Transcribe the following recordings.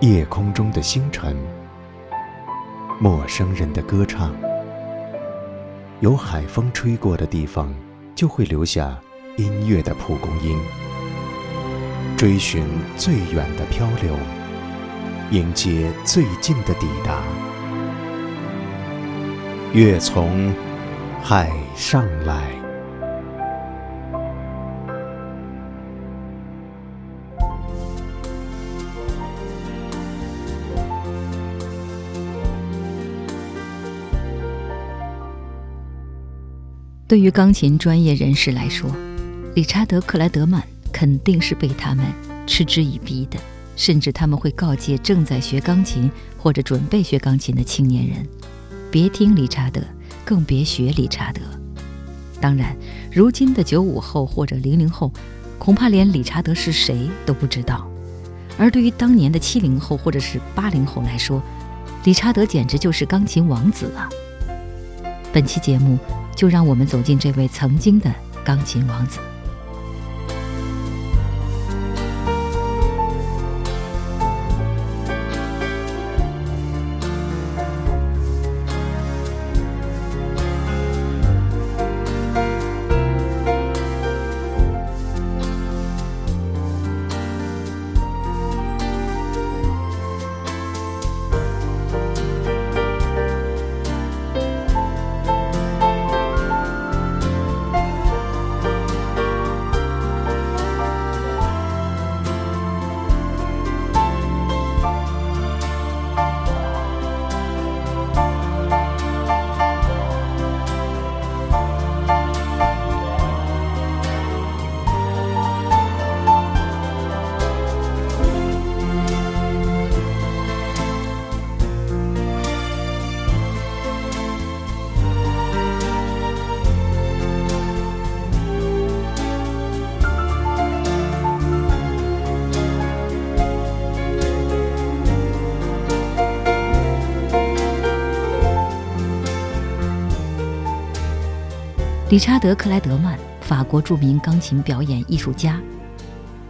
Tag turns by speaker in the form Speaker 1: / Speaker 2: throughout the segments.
Speaker 1: 夜空中的星辰，陌生人的歌唱。有海风吹过的地方，就会留下音乐的蒲公英。追寻最远的漂流，迎接最近的抵达。月从海上来。
Speaker 2: 对于钢琴专业人士来说，理查德·克莱德曼肯定是被他们嗤之以鼻的，甚至他们会告诫正在学钢琴或者准备学钢琴的青年人：别听理查德，更别学理查德。当然，如今的九五后或者零零后，恐怕连理查德是谁都不知道；而对于当年的七零后或者是八零后来说，理查德简直就是钢琴王子了。本期节目。就让我们走进这位曾经的钢琴王子。理查德·克莱德曼，法国著名钢琴表演艺术家。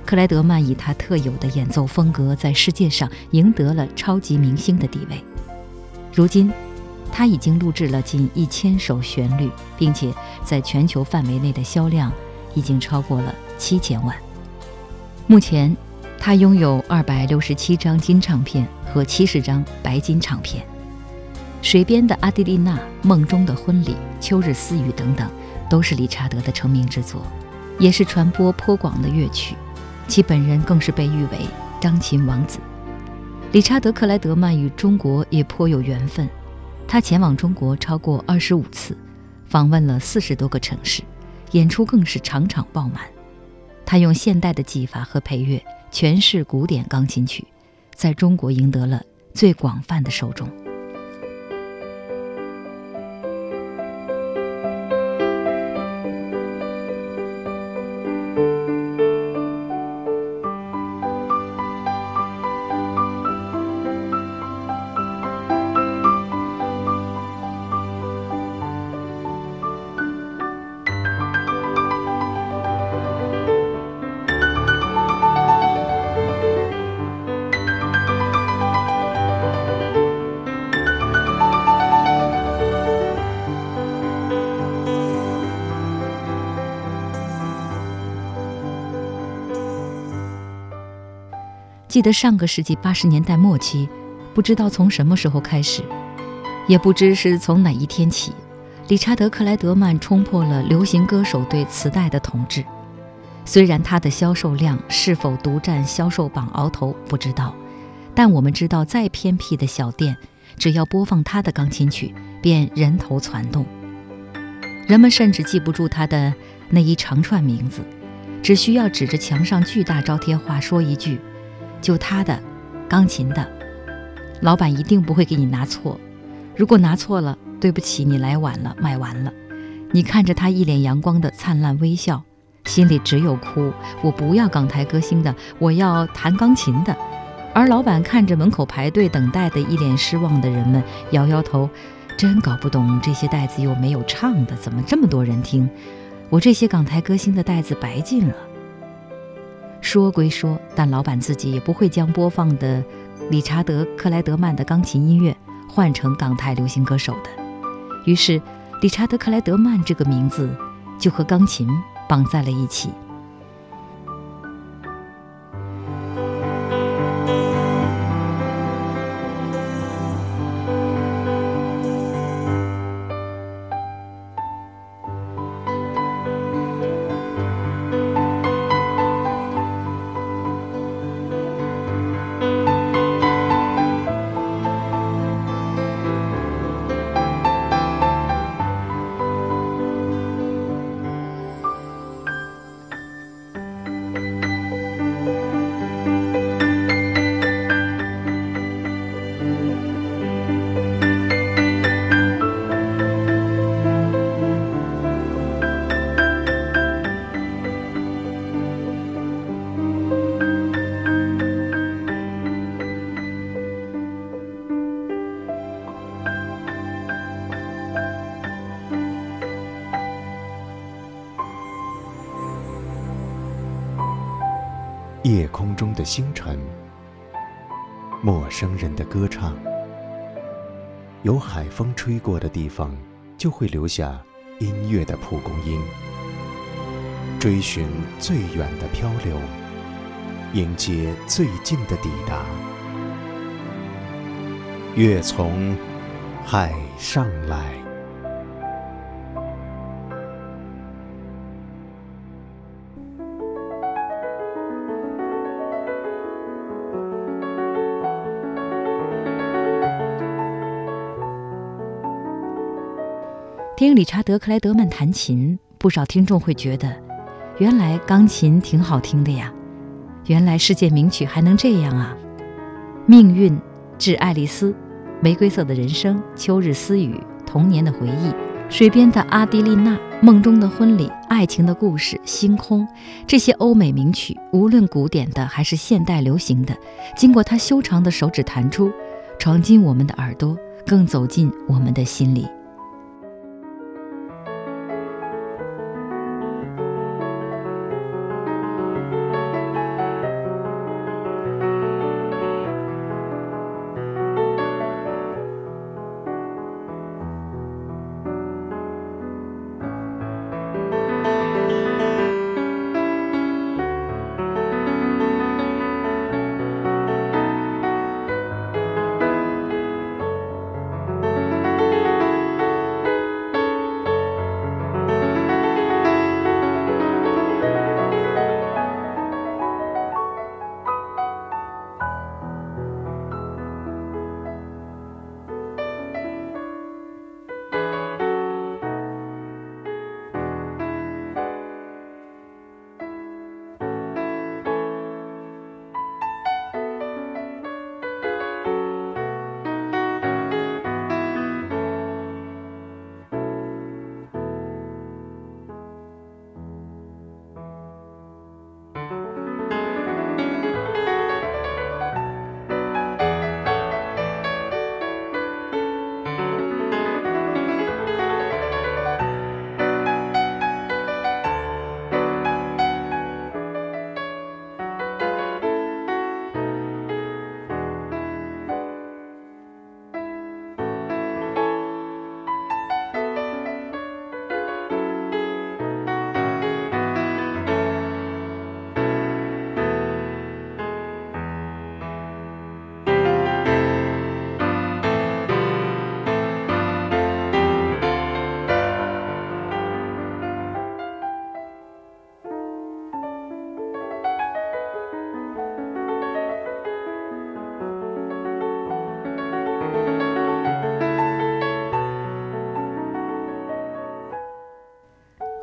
Speaker 2: 克莱德曼以他特有的演奏风格，在世界上赢得了超级明星的地位。如今，他已经录制了近一千首旋律，并且在全球范围内的销量已经超过了七千万。目前，他拥有二百六十七张金唱片和七十张白金唱片，《水边的阿蒂丽娜》《梦中的婚礼》《秋日私语》等等。都是理查德的成名之作，也是传播颇广的乐曲，其本人更是被誉为“钢琴王子”。理查德·克莱德曼与中国也颇有缘分，他前往中国超过二十五次，访问了四十多个城市，演出更是场场爆满。他用现代的技法和配乐诠释古典钢琴曲，在中国赢得了最广泛的受众。记得上个世纪八十年代末期，不知道从什么时候开始，也不知是从哪一天起，理查德·克莱德曼冲破了流行歌手对磁带的统治。虽然他的销售量是否独占销售榜鳌头不知道，但我们知道，再偏僻的小店，只要播放他的钢琴曲，便人头攒动。人们甚至记不住他的那一长串名字，只需要指着墙上巨大招贴画说一句。就他的，钢琴的，老板一定不会给你拿错。如果拿错了，对不起，你来晚了，卖完了。你看着他一脸阳光的灿烂微笑，心里只有哭。我不要港台歌星的，我要弹钢琴的。而老板看着门口排队等待的一脸失望的人们，摇摇头，真搞不懂这些袋子又没有唱的，怎么这么多人听？我这些港台歌星的袋子白进了。说归说，但老板自己也不会将播放的理查德·克莱德曼的钢琴音乐换成港台流行歌手的。于是，理查德·克莱德曼这个名字就和钢琴绑在了一起。
Speaker 1: 夜空中的星辰，陌生人的歌唱。有海风吹过的地方，就会留下音乐的蒲公英。追寻最远的漂流，迎接最近的抵达。月从海上来。
Speaker 2: 听理查德·克莱德曼弹琴，不少听众会觉得，原来钢琴挺好听的呀，原来世界名曲还能这样啊！命运、致爱丽丝、玫瑰色的人生、秋日私语、童年的回忆、水边的阿迪丽娜、梦中的婚礼、爱情的故事、星空，这些欧美名曲，无论古典的还是现代流行的，经过他修长的手指弹出，闯进我们的耳朵，更走进我们的心里。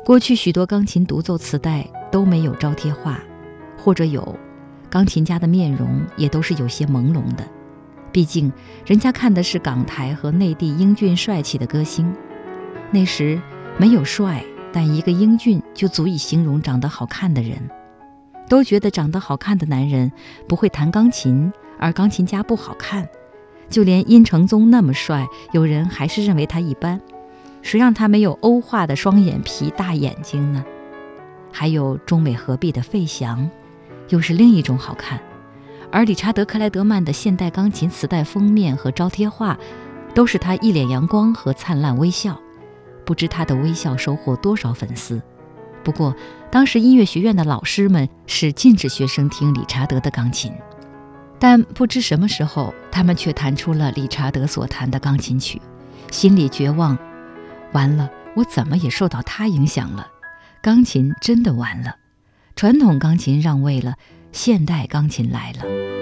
Speaker 2: 过去许多钢琴独奏磁带都没有招贴画，或者有，钢琴家的面容也都是有些朦胧的。毕竟人家看的是港台和内地英俊帅气的歌星，那时没有帅，但一个英俊就足以形容长得好看的人。都觉得长得好看的男人不会弹钢琴，而钢琴家不好看。就连殷承宗那么帅，有人还是认为他一般。谁让他没有欧化的双眼皮、大眼睛呢？还有中美合璧的费翔，又是另一种好看。而理查德克莱德曼的现代钢琴磁带封面和招贴画，都是他一脸阳光和灿烂微笑。不知他的微笑收获多少粉丝。不过，当时音乐学院的老师们是禁止学生听理查德的钢琴，但不知什么时候，他们却弹出了理查德所弹的钢琴曲，心里绝望。完了，我怎么也受到他影响了？钢琴真的完了，传统钢琴让位了，现代钢琴来了。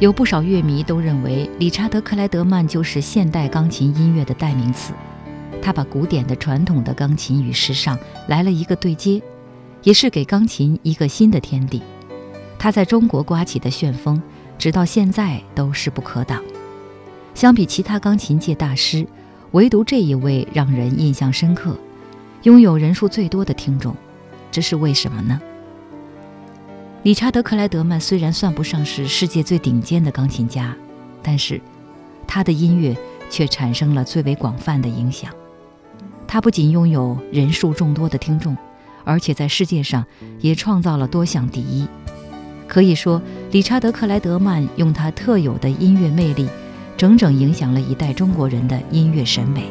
Speaker 2: 有不少乐迷都认为，理查德·克莱德曼就是现代钢琴音乐的代名词。他把古典的、传统的钢琴与时尚来了一个对接，也是给钢琴一个新的天地。他在中国刮起的旋风，直到现在都势不可挡。相比其他钢琴界大师，唯独这一位让人印象深刻，拥有人数最多的听众，这是为什么呢？理查德·克莱德曼虽然算不上是世界最顶尖的钢琴家，但是他的音乐却产生了最为广泛的影响。他不仅拥有人数众多的听众，而且在世界上也创造了多项第一。可以说，理查德·克莱德曼用他特有的音乐魅力，整整影响了一代中国人的音乐审美。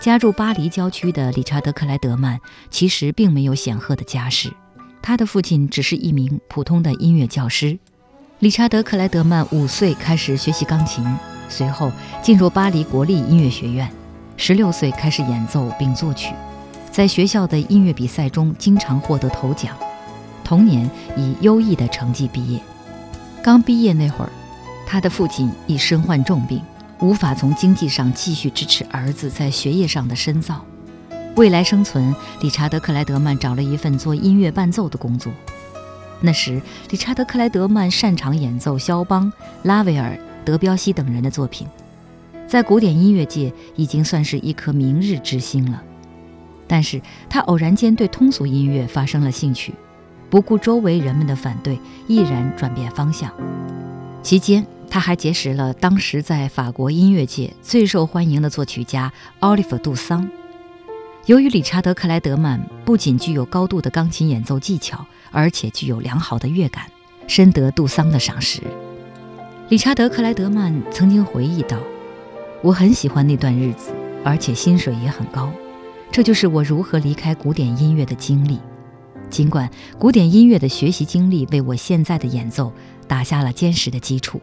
Speaker 2: 家住巴黎郊区的理查德·克莱德曼其实并没有显赫的家世，他的父亲只是一名普通的音乐教师。理查德·克莱德曼五岁开始学习钢琴，随后进入巴黎国立音乐学院，十六岁开始演奏并作曲，在学校的音乐比赛中经常获得头奖。同年以优异的成绩毕业。刚毕业那会儿，他的父亲已身患重病。无法从经济上继续支持儿子在学业上的深造，未来生存，理查德·克莱德曼找了一份做音乐伴奏的工作。那时，理查德·克莱德曼擅长演奏肖邦、拉威尔、德彪西等人的作品，在古典音乐界已经算是一颗明日之星了。但是他偶然间对通俗音乐发生了兴趣，不顾周围人们的反对，毅然转变方向。期间，他还结识了当时在法国音乐界最受欢迎的作曲家奥利弗·杜桑。由于理查德·克莱德曼不仅具有高度的钢琴演奏技巧，而且具有良好的乐感，深得杜桑的赏识。理查德·克莱德曼曾经回忆道：“我很喜欢那段日子，而且薪水也很高。这就是我如何离开古典音乐的经历。尽管古典音乐的学习经历为我现在的演奏打下了坚实的基础。”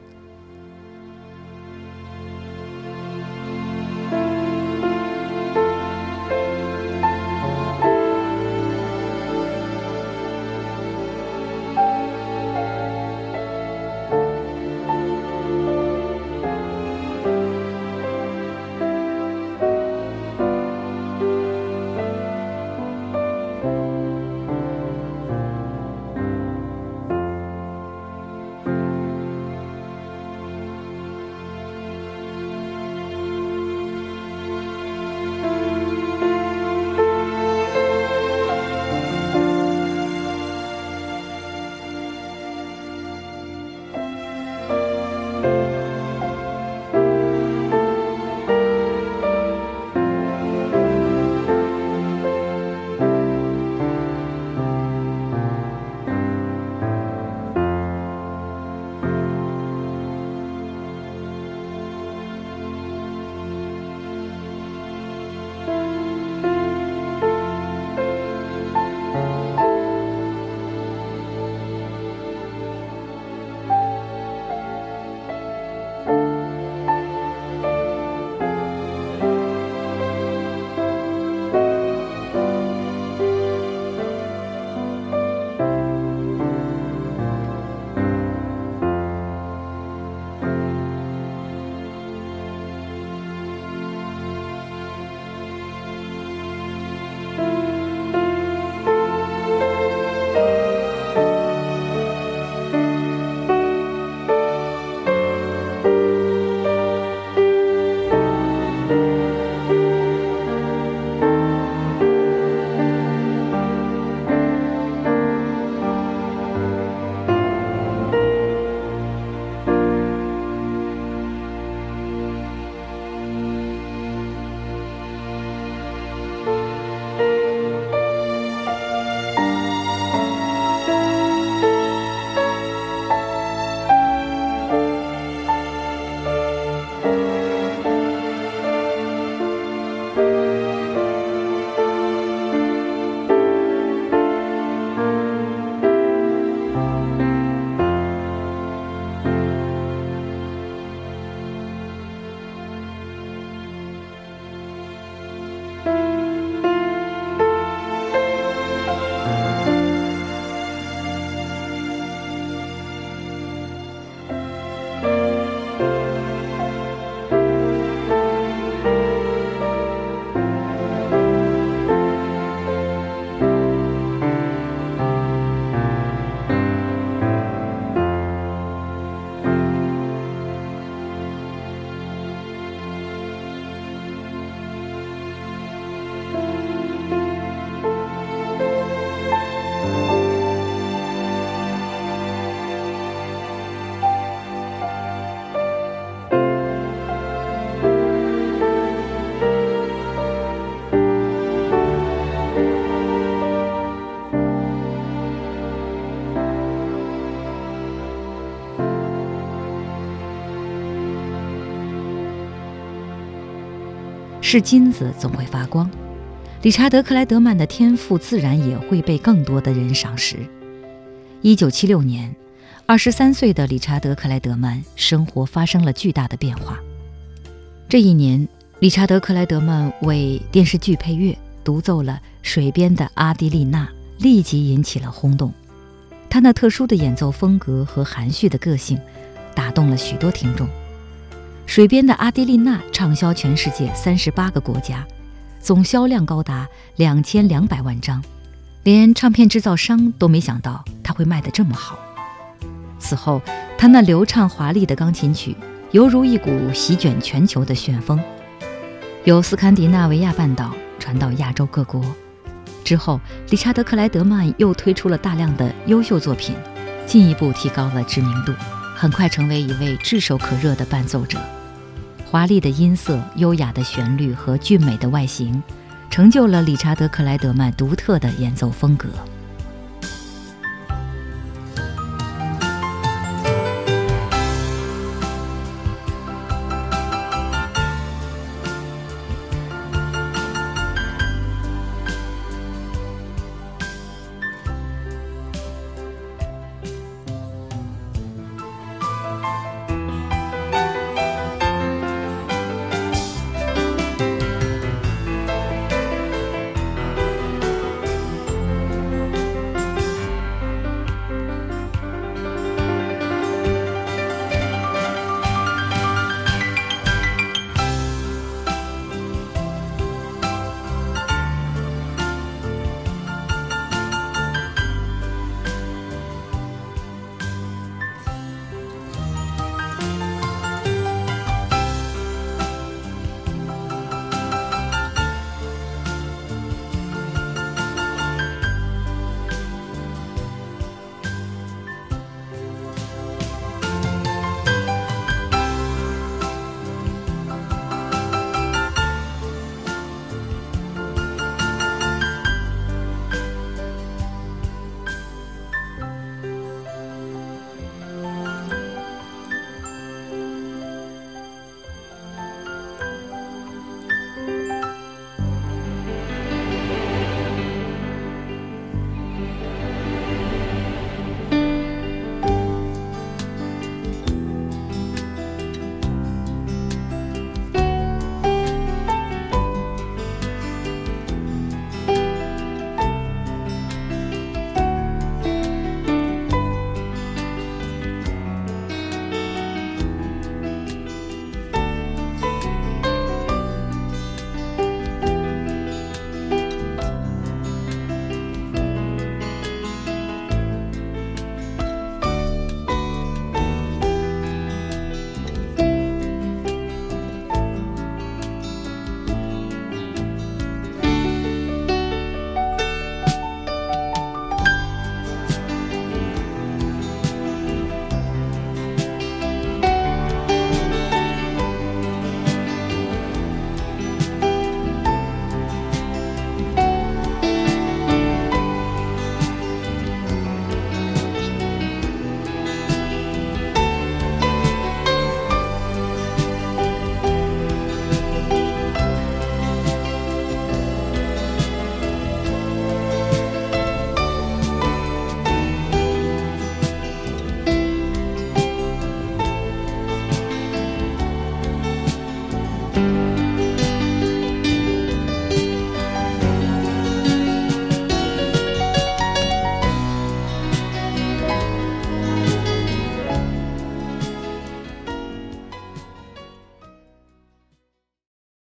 Speaker 2: 是金子总会发光。理查德·克莱德曼的天赋自然也会被更多的人赏识。一九七六年，二十三岁的理查德·克莱德曼生活发生了巨大的变化。这一年，理查德·克莱德曼为电视剧配乐，独奏了《水边的阿蒂丽娜》，立即引起了轰动。他那特殊的演奏风格和含蓄的个性，打动了许多听众。《水边的阿蒂丽娜》畅销全世界三十八个国家。总销量高达两千两百万张，连唱片制造商都没想到它会卖得这么好。此后，他那流畅华丽的钢琴曲犹如一股席卷全球的旋风，由斯堪的纳维亚半岛传到亚洲各国。之后，理查德·克莱德曼又推出了大量的优秀作品，进一步提高了知名度，很快成为一位炙手可热的伴奏者。华丽的音色、优雅的旋律和俊美的外形，成就了理查德·克莱德曼独特的演奏风格。